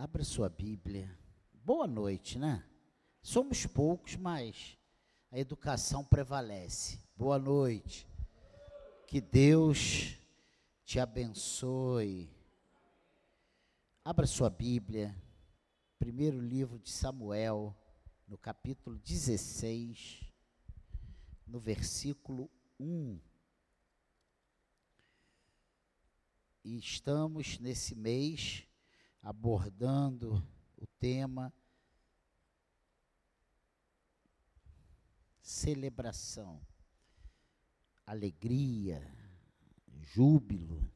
Abra sua Bíblia. Boa noite, né? Somos poucos, mas a educação prevalece. Boa noite. Que Deus te abençoe. Abra sua Bíblia. Primeiro livro de Samuel, no capítulo 16, no versículo 1. E estamos nesse mês abordando o tema celebração, alegria, júbilo.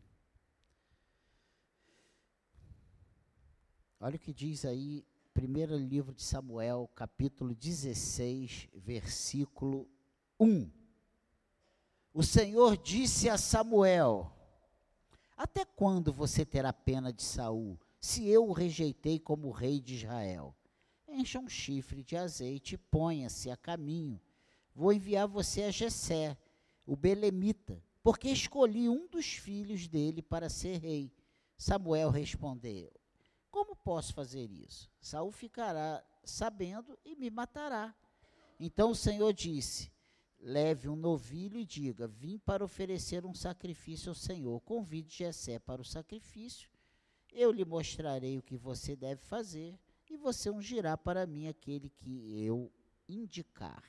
Olha o que diz aí, primeiro livro de Samuel, capítulo 16, versículo 1. O Senhor disse a Samuel: Até quando você terá pena de Saul? Se eu o rejeitei como rei de Israel? Encha um chifre de azeite e ponha-se a caminho. Vou enviar você a Jessé, o belemita, porque escolhi um dos filhos dele para ser rei. Samuel respondeu: Como posso fazer isso? Saul ficará sabendo e me matará. Então o Senhor disse: Leve um novilho e diga: Vim para oferecer um sacrifício ao Senhor. Convide Jessé para o sacrifício eu lhe mostrarei o que você deve fazer, e você ungirá para mim aquele que eu indicar.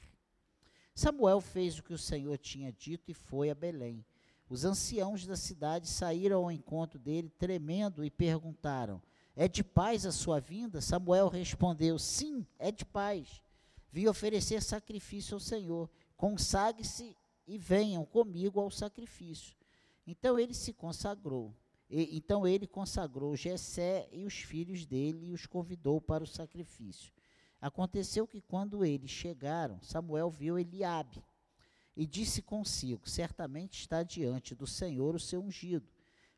Samuel fez o que o Senhor tinha dito e foi a Belém. Os anciãos da cidade saíram ao encontro dele, tremendo, e perguntaram: É de paz a sua vinda? Samuel respondeu: Sim, é de paz. Vim oferecer sacrifício ao Senhor. Consagre-se e venham comigo ao sacrifício. Então ele se consagrou. E, então ele consagrou Jessé e os filhos dele e os convidou para o sacrifício. Aconteceu que quando eles chegaram, Samuel viu Eliabe e disse consigo: Certamente está diante do Senhor o seu ungido.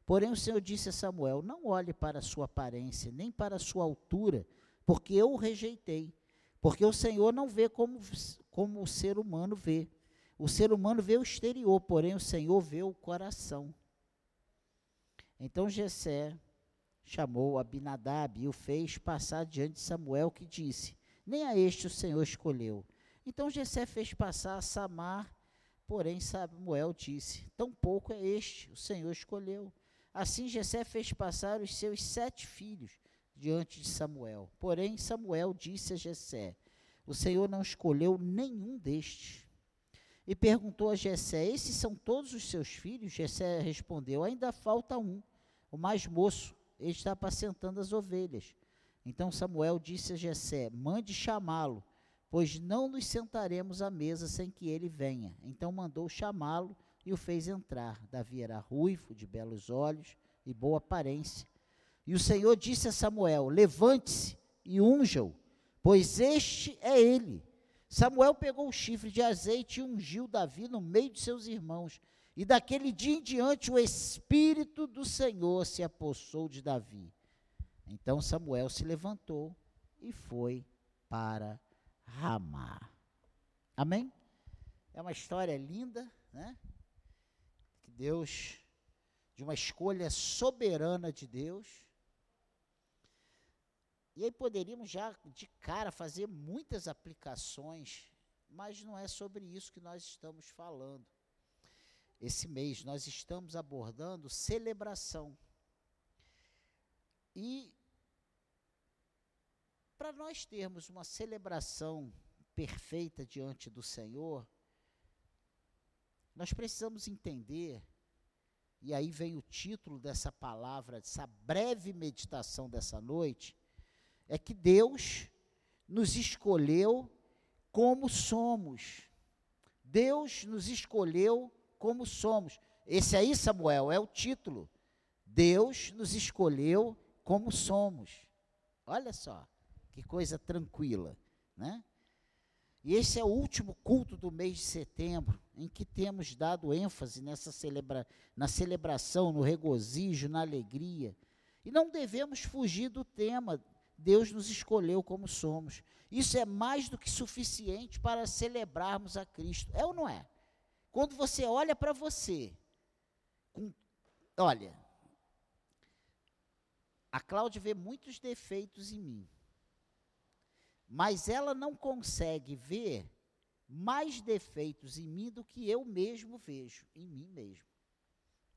Porém o Senhor disse a Samuel: Não olhe para a sua aparência, nem para a sua altura, porque eu o rejeitei. Porque o Senhor não vê como, como o ser humano vê. O ser humano vê o exterior, porém o Senhor vê o coração. Então Jessé chamou Abinadab e o fez passar diante de Samuel, que disse: Nem a este o Senhor escolheu. Então Jessé fez passar a Samar, porém Samuel disse: Tampouco é este o Senhor escolheu. Assim Jessé fez passar os seus sete filhos diante de Samuel. Porém Samuel disse a Jessé: O Senhor não escolheu nenhum destes. E perguntou a Jessé: Esses são todos os seus filhos? Jessé respondeu: Ainda falta um, o mais moço. Ele está apacentando as ovelhas. Então Samuel disse a Jessé: Mande chamá-lo, pois não nos sentaremos à mesa sem que ele venha. Então mandou chamá-lo e o fez entrar. Davi era ruivo, de belos olhos e boa aparência. E o Senhor disse a Samuel: Levante-se e unja-o, pois este é ele. Samuel pegou o chifre de azeite e ungiu Davi no meio de seus irmãos. E daquele dia em diante o Espírito do Senhor se apossou de Davi. Então Samuel se levantou e foi para Ramá. Amém? É uma história linda, né? Que Deus, de uma escolha soberana de Deus, e aí poderíamos já de cara fazer muitas aplicações, mas não é sobre isso que nós estamos falando. Esse mês nós estamos abordando celebração. E para nós termos uma celebração perfeita diante do Senhor, nós precisamos entender, e aí vem o título dessa palavra, dessa breve meditação dessa noite, é que Deus nos escolheu como somos. Deus nos escolheu como somos. Esse aí, Samuel, é o título. Deus nos escolheu como somos. Olha só, que coisa tranquila, né? E esse é o último culto do mês de setembro, em que temos dado ênfase nessa celebra na celebração, no regozijo, na alegria. E não devemos fugir do tema Deus nos escolheu como somos. Isso é mais do que suficiente para celebrarmos a Cristo. É ou não é? Quando você olha para você, com, olha, a Cláudia vê muitos defeitos em mim. Mas ela não consegue ver mais defeitos em mim do que eu mesmo vejo em mim mesmo.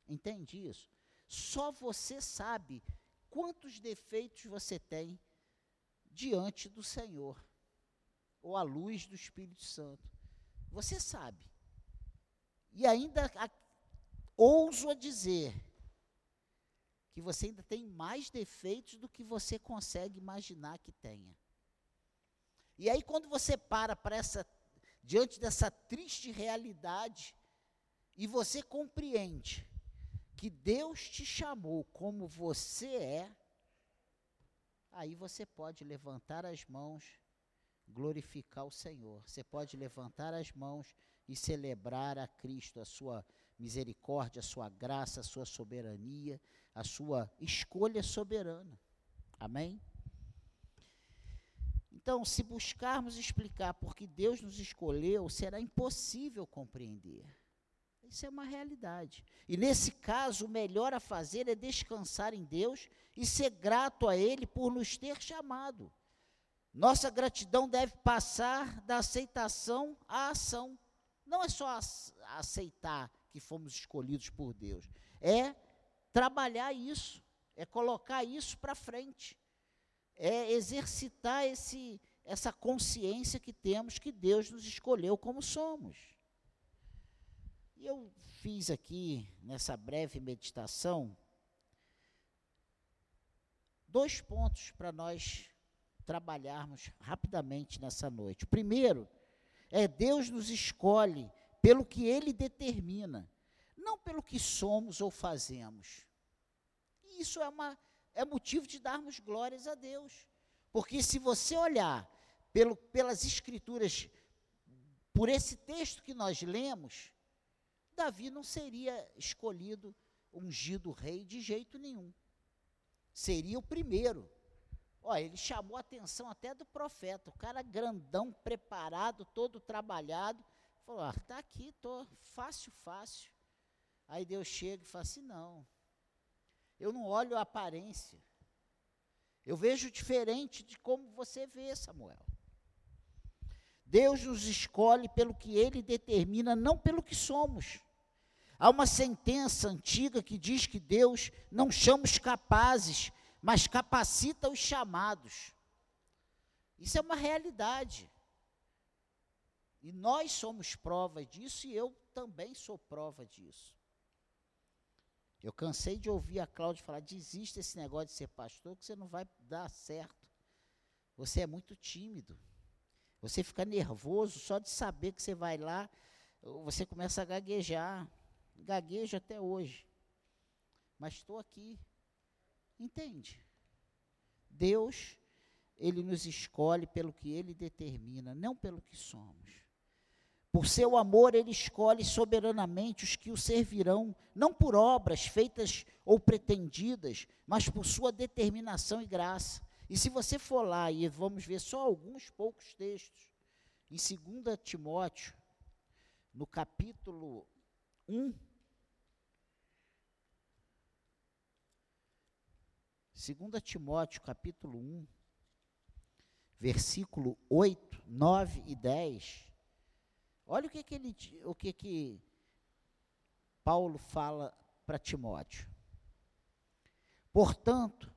Entende isso? Só você sabe quantos defeitos você tem diante do Senhor, ou à luz do Espírito Santo. Você sabe. E ainda a, ouso a dizer que você ainda tem mais defeitos do que você consegue imaginar que tenha. E aí quando você para para essa diante dessa triste realidade e você compreende que Deus te chamou como você é, aí você pode levantar as mãos, glorificar o Senhor. Você pode levantar as mãos e celebrar a Cristo, a sua misericórdia, a sua graça, a sua soberania, a sua escolha soberana. Amém? Então, se buscarmos explicar por que Deus nos escolheu, será impossível compreender. Isso é uma realidade. E nesse caso, o melhor a fazer é descansar em Deus e ser grato a Ele por nos ter chamado. Nossa gratidão deve passar da aceitação à ação. Não é só aceitar que fomos escolhidos por Deus, é trabalhar isso, é colocar isso para frente, é exercitar esse, essa consciência que temos que Deus nos escolheu como somos. E eu fiz aqui, nessa breve meditação, dois pontos para nós trabalharmos rapidamente nessa noite. Primeiro é Deus nos escolhe pelo que Ele determina, não pelo que somos ou fazemos. E isso é, uma, é motivo de darmos glórias a Deus. Porque se você olhar pelo, pelas Escrituras, por esse texto que nós lemos, Davi não seria escolhido, ungido rei de jeito nenhum. Seria o primeiro. Olha, ele chamou a atenção até do profeta, o cara grandão, preparado, todo trabalhado. Falou: ah, tá aqui, tô fácil, fácil. Aí Deus chega e fala assim: não, eu não olho a aparência. Eu vejo diferente de como você vê, Samuel. Deus nos escolhe pelo que Ele determina, não pelo que somos. Há uma sentença antiga que diz que Deus não chama os capazes, mas capacita os chamados. Isso é uma realidade. E nós somos prova disso e eu também sou prova disso. Eu cansei de ouvir a Cláudia falar: desista esse negócio de ser pastor, que você não vai dar certo. Você é muito tímido. Você fica nervoso só de saber que você vai lá, você começa a gaguejar gaguejo até hoje. Mas estou aqui. Entende? Deus, Ele nos escolhe pelo que Ele determina, não pelo que somos. Por seu amor, Ele escolhe soberanamente os que o servirão, não por obras feitas ou pretendidas, mas por sua determinação e graça. E se você for lá, e vamos ver só alguns poucos textos, em 2 Timóteo, no capítulo 1, 2 Timóteo capítulo 1, versículo 8, 9 e 10. Olha o que, que, ele, o que, que Paulo fala para Timóteo. Portanto,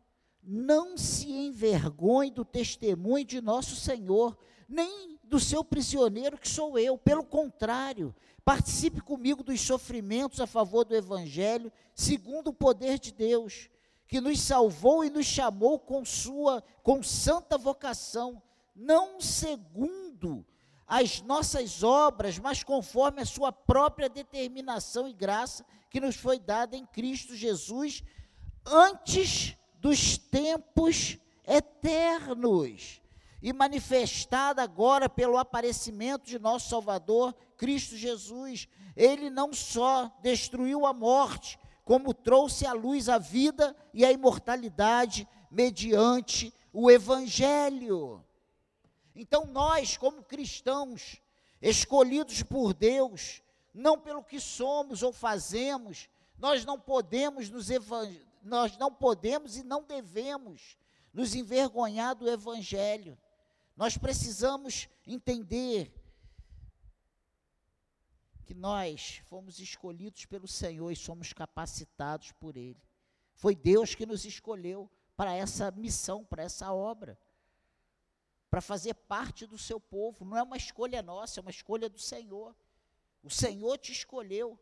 não se envergonhe do testemunho de nosso Senhor, nem do seu prisioneiro que sou eu. Pelo contrário, participe comigo dos sofrimentos a favor do Evangelho, segundo o poder de Deus que nos salvou e nos chamou com sua com santa vocação, não segundo as nossas obras, mas conforme a sua própria determinação e graça que nos foi dada em Cristo Jesus antes dos tempos eternos e manifestada agora pelo aparecimento de nosso Salvador, Cristo Jesus. Ele não só destruiu a morte, como trouxe à luz a vida e a imortalidade mediante o Evangelho. Então, nós, como cristãos, escolhidos por Deus, não pelo que somos ou fazemos, nós não podemos nos, nós não podemos e não devemos nos envergonhar do Evangelho. Nós precisamos entender que nós fomos escolhidos pelo Senhor e somos capacitados por Ele. Foi Deus que nos escolheu para essa missão, para essa obra, para fazer parte do seu povo. Não é uma escolha nossa, é uma escolha do Senhor. O Senhor te escolheu.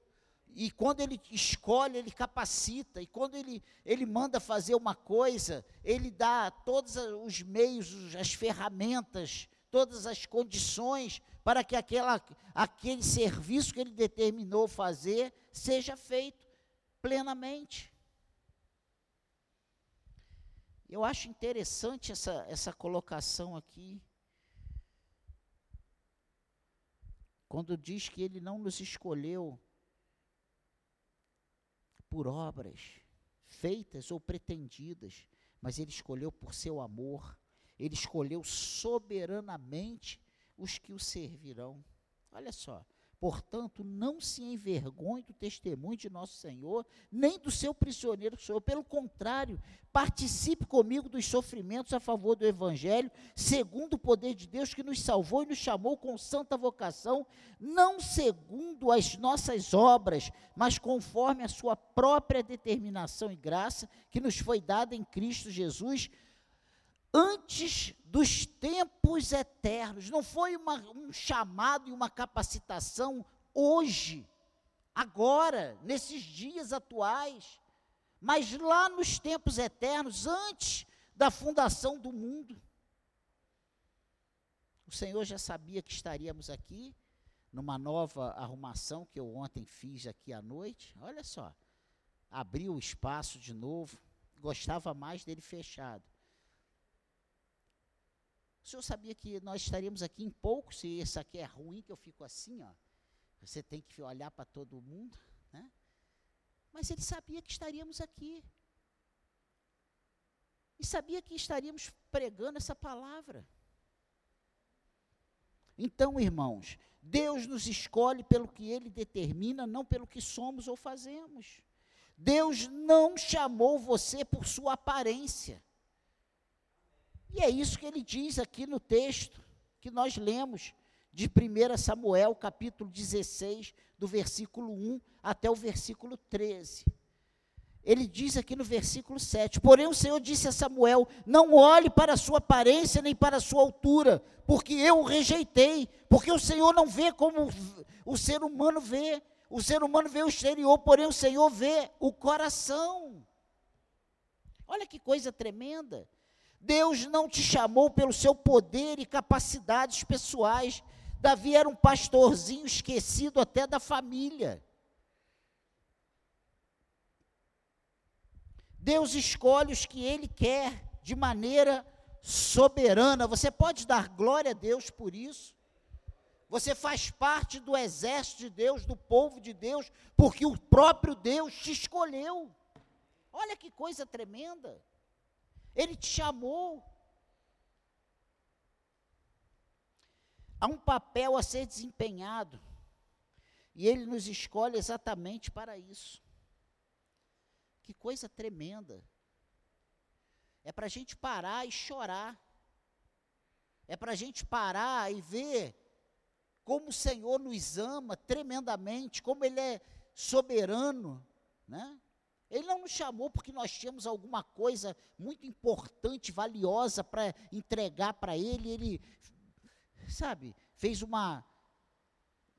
E quando ele escolhe, ele capacita. E quando ele, ele manda fazer uma coisa, ele dá todos os meios, as ferramentas, todas as condições para que aquela, aquele serviço que ele determinou fazer seja feito plenamente. Eu acho interessante essa, essa colocação aqui. Quando diz que ele não nos escolheu por obras feitas ou pretendidas, mas ele escolheu por seu amor, ele escolheu soberanamente os que o servirão. Olha só, Portanto, não se envergonhe do testemunho de nosso Senhor, nem do seu prisioneiro sou Pelo contrário, participe comigo dos sofrimentos a favor do Evangelho, segundo o poder de Deus que nos salvou e nos chamou com santa vocação, não segundo as nossas obras, mas conforme a sua própria determinação e graça que nos foi dada em Cristo Jesus, antes dos tempos eternos. Não foi uma, um chamado e uma capacitação hoje, agora, nesses dias atuais, mas lá nos tempos eternos, antes da fundação do mundo. O Senhor já sabia que estaríamos aqui, numa nova arrumação que eu ontem fiz aqui à noite. Olha só, abriu o espaço de novo, gostava mais dele fechado. O senhor sabia que nós estaríamos aqui em pouco, se isso aqui é ruim, que eu fico assim, ó. Você tem que olhar para todo mundo, né? Mas ele sabia que estaríamos aqui. E sabia que estaríamos pregando essa palavra. Então, irmãos, Deus nos escolhe pelo que Ele determina, não pelo que somos ou fazemos. Deus não chamou você por sua aparência. E é isso que ele diz aqui no texto que nós lemos de 1 Samuel, capítulo 16, do versículo 1 até o versículo 13. Ele diz aqui no versículo 7: Porém, o Senhor disse a Samuel: Não olhe para a sua aparência nem para a sua altura, porque eu o rejeitei. Porque o Senhor não vê como o ser humano vê. O ser humano vê o exterior, porém o Senhor vê o coração. Olha que coisa tremenda. Deus não te chamou pelo seu poder e capacidades pessoais. Davi era um pastorzinho esquecido até da família. Deus escolhe os que Ele quer de maneira soberana. Você pode dar glória a Deus por isso. Você faz parte do exército de Deus, do povo de Deus, porque o próprio Deus te escolheu. Olha que coisa tremenda. Ele te chamou. Há um papel a ser desempenhado. E ele nos escolhe exatamente para isso. Que coisa tremenda. É para a gente parar e chorar. É para a gente parar e ver como o Senhor nos ama tremendamente, como Ele é soberano, né? Ele não nos chamou porque nós tínhamos alguma coisa muito importante, valiosa para entregar para Ele. Ele, sabe, fez uma,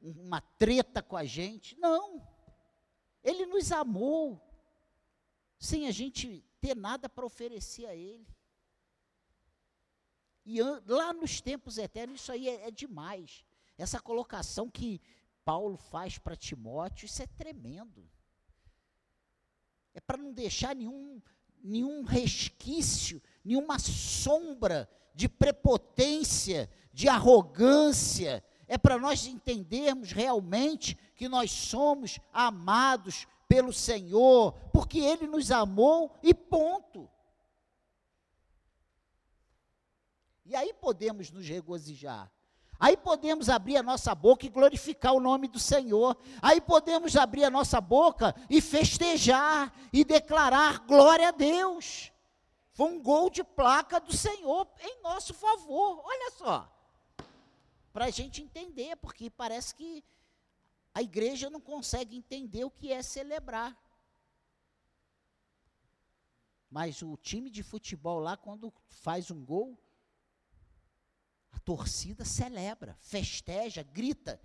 uma treta com a gente. Não. Ele nos amou sem a gente ter nada para oferecer a Ele. E lá nos tempos eternos, isso aí é, é demais. Essa colocação que Paulo faz para Timóteo, isso é tremendo é para não deixar nenhum, nenhum resquício, nenhuma sombra de prepotência, de arrogância. É para nós entendermos realmente que nós somos amados pelo Senhor, porque Ele nos amou e ponto. E aí podemos nos regozijar. Aí podemos abrir a nossa boca e glorificar o nome do Senhor. Aí podemos abrir a nossa boca e festejar e declarar glória a Deus. Foi um gol de placa do Senhor em nosso favor. Olha só. Para a gente entender, porque parece que a igreja não consegue entender o que é celebrar. Mas o time de futebol lá, quando faz um gol, a torcida celebra, festeja, grita.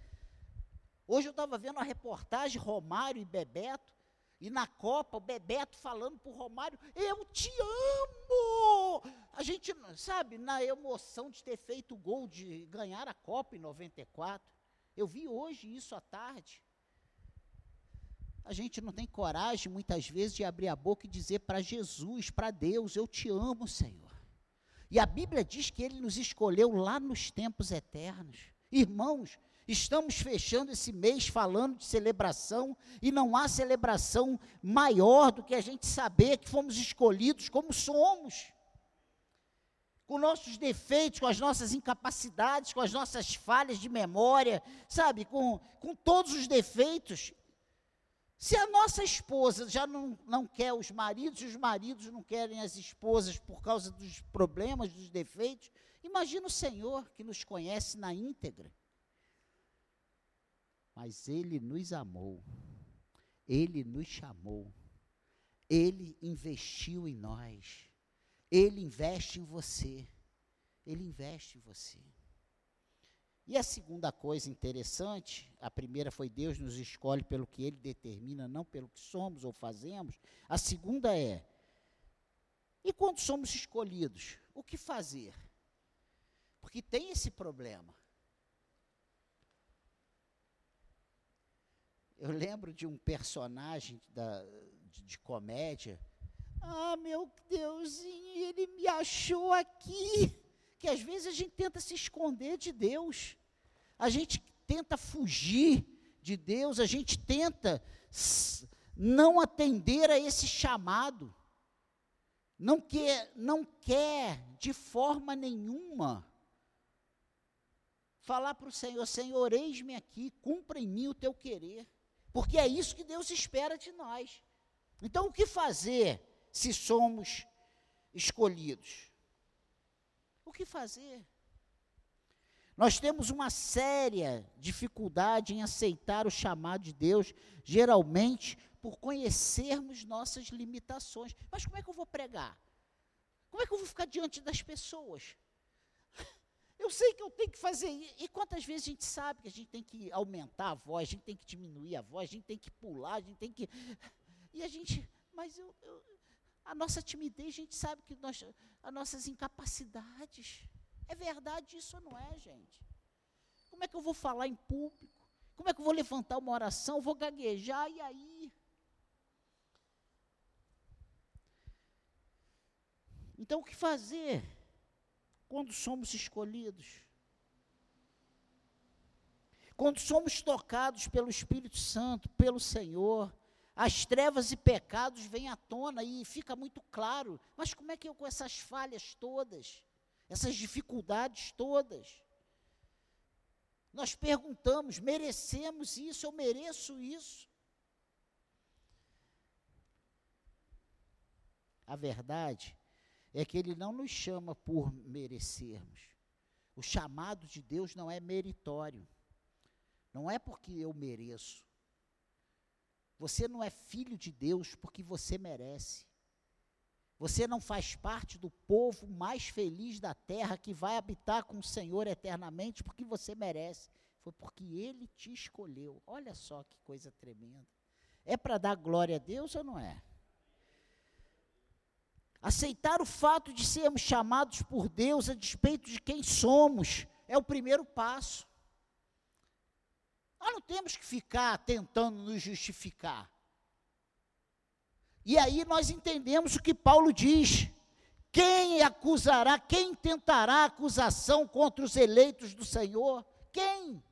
Hoje eu estava vendo uma reportagem, Romário e Bebeto, e na Copa, o Bebeto falando para o Romário, eu te amo! A gente, sabe, na emoção de ter feito o gol, de ganhar a Copa em 94. Eu vi hoje isso à tarde. A gente não tem coragem, muitas vezes, de abrir a boca e dizer para Jesus, para Deus, eu te amo, Senhor. E a Bíblia diz que Ele nos escolheu lá nos tempos eternos. Irmãos, estamos fechando esse mês falando de celebração, e não há celebração maior do que a gente saber que fomos escolhidos como somos. Com nossos defeitos, com as nossas incapacidades, com as nossas falhas de memória, sabe, com, com todos os defeitos, se a nossa esposa já não, não quer os maridos, e os maridos não querem as esposas por causa dos problemas, dos defeitos, imagina o Senhor que nos conhece na íntegra. Mas Ele nos amou, Ele nos chamou, Ele investiu em nós, Ele investe em você, Ele investe em você. E a segunda coisa interessante, a primeira foi Deus nos escolhe pelo que Ele determina, não pelo que somos ou fazemos. A segunda é, e quando somos escolhidos, o que fazer? Porque tem esse problema. Eu lembro de um personagem da, de, de comédia. Ah, meu Deusinho, ele me achou aqui que às vezes a gente tenta se esconder de Deus, a gente tenta fugir de Deus, a gente tenta não atender a esse chamado, não quer, não quer de forma nenhuma falar para o Senhor: Senhor, eis-me aqui, cumpra em mim o teu querer, porque é isso que Deus espera de nós. Então, o que fazer se somos escolhidos? O que fazer? Nós temos uma séria dificuldade em aceitar o chamado de Deus, geralmente por conhecermos nossas limitações. Mas como é que eu vou pregar? Como é que eu vou ficar diante das pessoas? Eu sei que eu tenho que fazer. E quantas vezes a gente sabe que a gente tem que aumentar a voz, a gente tem que diminuir a voz, a gente tem que pular, a gente tem que. E a gente. Mas eu, eu a nossa timidez, a gente sabe que nós, as nossas incapacidades. É verdade isso ou não é, gente? Como é que eu vou falar em público? Como é que eu vou levantar uma oração? vou gaguejar e aí? Então, o que fazer quando somos escolhidos? Quando somos tocados pelo Espírito Santo, pelo Senhor, as trevas e pecados vêm à tona e fica muito claro. Mas como é que eu, com essas falhas todas, essas dificuldades todas, nós perguntamos: merecemos isso? Eu mereço isso? A verdade é que Ele não nos chama por merecermos. O chamado de Deus não é meritório. Não é porque eu mereço. Você não é filho de Deus porque você merece. Você não faz parte do povo mais feliz da terra que vai habitar com o Senhor eternamente porque você merece. Foi porque Ele te escolheu. Olha só que coisa tremenda. É para dar glória a Deus ou não é? Aceitar o fato de sermos chamados por Deus a despeito de quem somos é o primeiro passo. Nós não temos que ficar tentando nos justificar. E aí nós entendemos o que Paulo diz. Quem acusará, quem tentará acusação contra os eleitos do Senhor? Quem?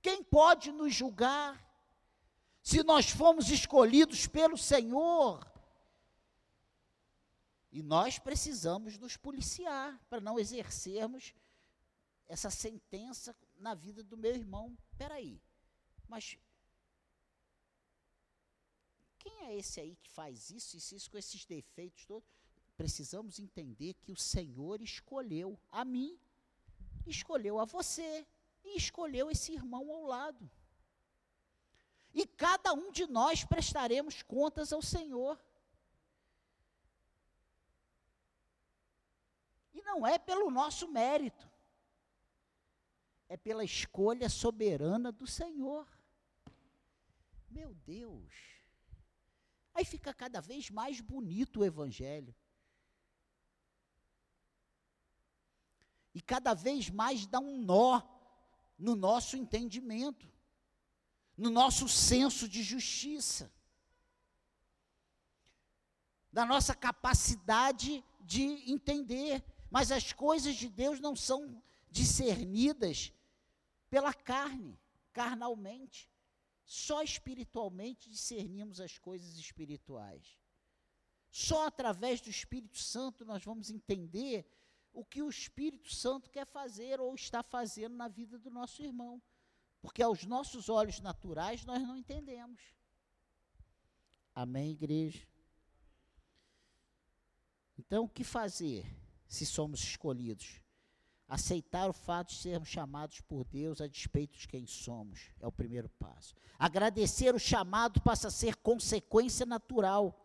Quem pode nos julgar? Se nós fomos escolhidos pelo Senhor, E nós precisamos nos policiar para não exercermos essa sentença na vida do meu irmão. Espera aí, mas quem é esse aí que faz isso, isso, isso, com esses defeitos todos? Precisamos entender que o Senhor escolheu a mim, escolheu a você e escolheu esse irmão ao lado. E cada um de nós prestaremos contas ao Senhor. E não é pelo nosso mérito, é pela escolha soberana do Senhor. Meu Deus. Aí fica cada vez mais bonito o Evangelho. E cada vez mais dá um nó no nosso entendimento, no nosso senso de justiça, na nossa capacidade de entender. Mas as coisas de Deus não são discernidas pela carne, carnalmente. Só espiritualmente discernimos as coisas espirituais. Só através do Espírito Santo nós vamos entender o que o Espírito Santo quer fazer ou está fazendo na vida do nosso irmão. Porque aos nossos olhos naturais nós não entendemos. Amém, igreja? Então, o que fazer se somos escolhidos? Aceitar o fato de sermos chamados por Deus a despeito de quem somos é o primeiro passo. Agradecer o chamado passa a ser consequência natural.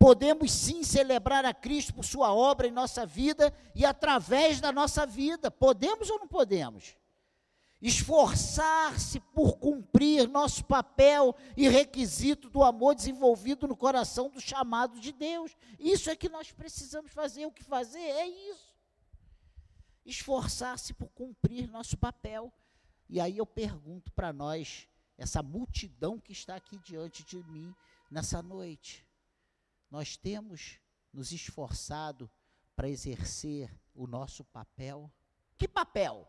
Podemos sim celebrar a Cristo por Sua obra em nossa vida e através da nossa vida. Podemos ou não podemos? Esforçar-se por cumprir nosso papel e requisito do amor desenvolvido no coração do chamado de Deus. Isso é que nós precisamos fazer. O que fazer é isso esforçar-se por cumprir nosso papel. E aí eu pergunto para nós, essa multidão que está aqui diante de mim nessa noite, nós temos nos esforçado para exercer o nosso papel? Que papel?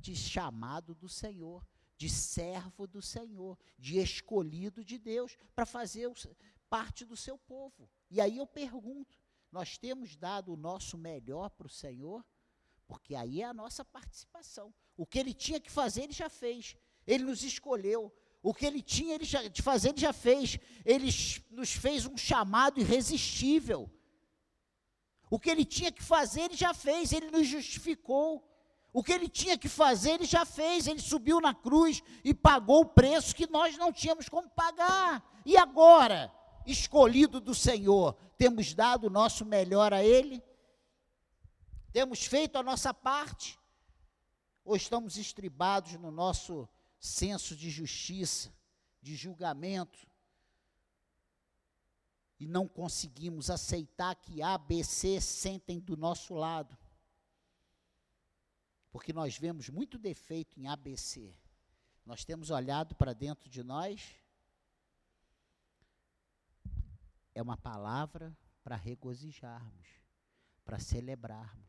De chamado do Senhor, de servo do Senhor, de escolhido de Deus para fazer parte do seu povo. E aí eu pergunto: nós temos dado o nosso melhor para o Senhor? Porque aí é a nossa participação. O que ele tinha que fazer, ele já fez. Ele nos escolheu. O que ele tinha ele já, de fazer, ele já fez. Ele nos fez um chamado irresistível. O que ele tinha que fazer, ele já fez. Ele nos justificou. O que ele tinha que fazer, ele já fez. Ele subiu na cruz e pagou o preço que nós não tínhamos como pagar. E agora, escolhido do Senhor, temos dado o nosso melhor a Ele? Temos feito a nossa parte? Ou estamos estribados no nosso senso de justiça, de julgamento, e não conseguimos aceitar que A, B, C sentem do nosso lado? Porque nós vemos muito defeito em ABC. Nós temos olhado para dentro de nós. É uma palavra para regozijarmos, para celebrarmos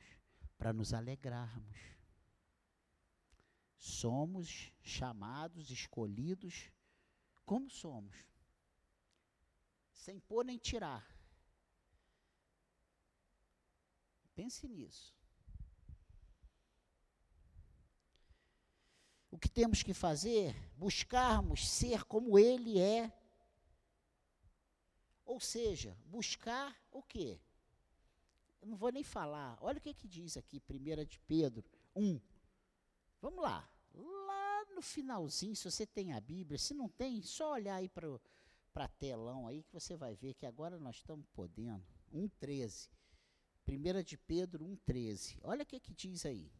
para nos alegrarmos. Somos chamados, escolhidos, como somos, sem pôr nem tirar. Pense nisso. O que temos que fazer? Buscarmos ser como Ele é. Ou seja, buscar o quê? Eu não vou nem falar. Olha o que, que diz aqui, 1 de Pedro 1. Vamos lá. Lá no finalzinho, se você tem a Bíblia, se não tem, só olhar aí para telão aí que você vai ver que agora nós estamos podendo. 1,13. 1 de Pedro 1,13. Olha o que, que diz aí.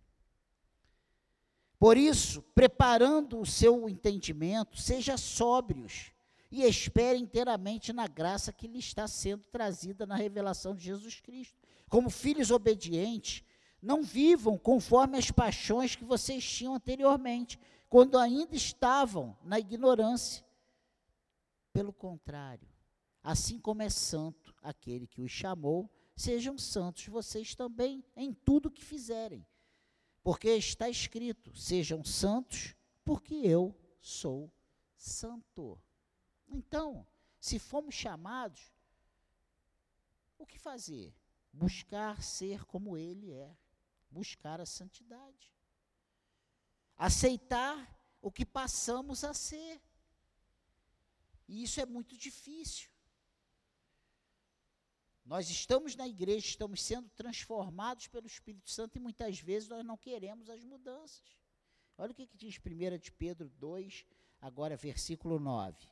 Por isso, preparando o seu entendimento, seja sóbrios e espere inteiramente na graça que lhe está sendo trazida na revelação de Jesus Cristo como filhos obedientes, não vivam conforme as paixões que vocês tinham anteriormente, quando ainda estavam na ignorância. Pelo contrário, assim como é santo aquele que os chamou, sejam santos vocês também em tudo que fizerem. Porque está escrito: sejam santos, porque eu sou santo. Então, se fomos chamados, o que fazer? buscar ser como Ele é, buscar a santidade, aceitar o que passamos a ser. E isso é muito difícil. Nós estamos na igreja, estamos sendo transformados pelo Espírito Santo e muitas vezes nós não queremos as mudanças. Olha o que, que diz 1 de Pedro 2, agora versículo 9.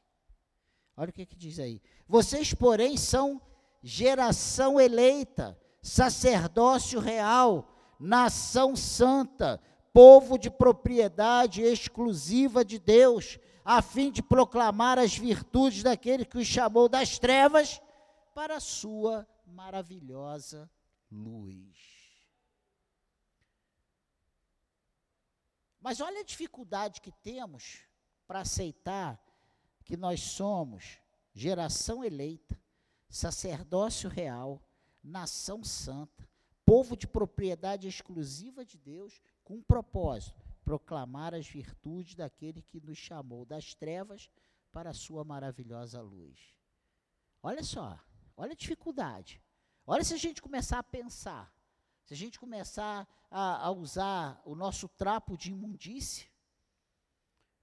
Olha o que, que diz aí. Vocês, porém, são geração eleita, sacerdócio real, nação santa, povo de propriedade exclusiva de Deus, a fim de proclamar as virtudes daquele que os chamou das trevas para a sua maravilhosa luz. Mas olha a dificuldade que temos para aceitar que nós somos geração eleita, sacerdócio real, nação santa, povo de propriedade exclusiva de Deus, com um propósito: proclamar as virtudes daquele que nos chamou das trevas para a sua maravilhosa luz. Olha só, olha a dificuldade. Olha se a gente começar a pensar, se a gente começar a, a usar o nosso trapo de imundície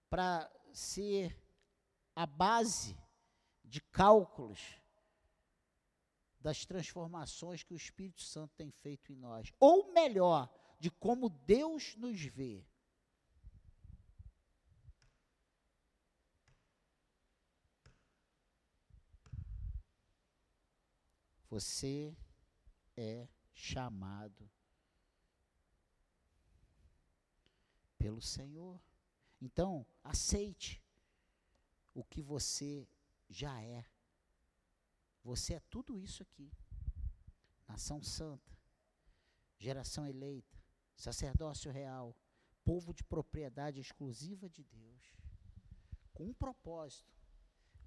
para ser a base de cálculos das transformações que o Espírito Santo tem feito em nós. Ou melhor, de como Deus nos vê. Você é chamado pelo Senhor. Então, aceite o que você já é. Você é tudo isso aqui. Nação santa, geração eleita, sacerdócio real, povo de propriedade exclusiva de Deus, com um propósito: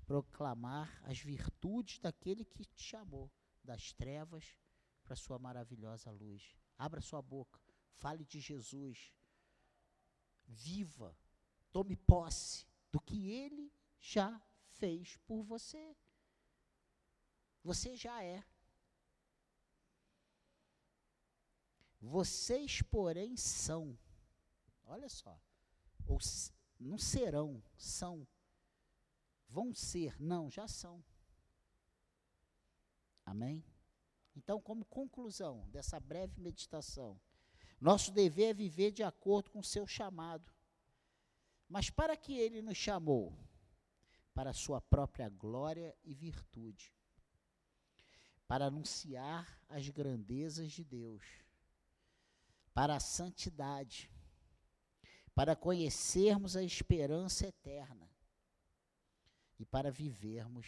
proclamar as virtudes daquele que te chamou das trevas para sua maravilhosa luz. Abra sua boca, fale de Jesus, viva, tome posse do que ele já fez por você. Você já é. Vocês, porém, são. Olha só. Ou não serão, são. Vão ser, não, já são. Amém? Então, como conclusão dessa breve meditação, nosso dever é viver de acordo com o seu chamado. Mas para que ele nos chamou? Para sua própria glória e virtude, para anunciar as grandezas de Deus, para a santidade, para conhecermos a esperança eterna e para vivermos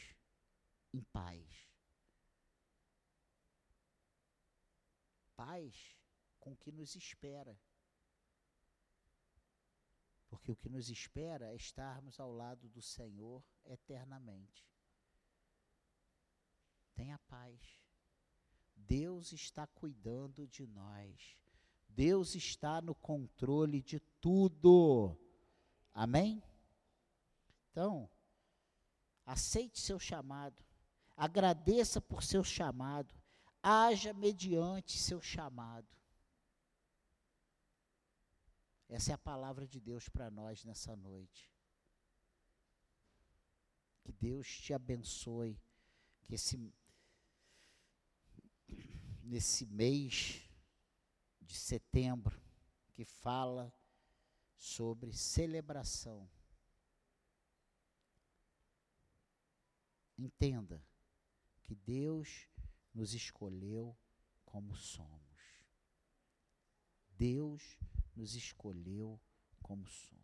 em paz. Paz com o que nos espera. Porque o que nos espera é estarmos ao lado do Senhor eternamente. Tenha paz. Deus está cuidando de nós. Deus está no controle de tudo. Amém? Então, aceite seu chamado. Agradeça por seu chamado. Haja mediante seu chamado. Essa é a palavra de Deus para nós nessa noite. Que Deus te abençoe, que esse nesse mês de setembro que fala sobre celebração. Entenda que Deus nos escolheu como somos. Deus nos escolheu como somos.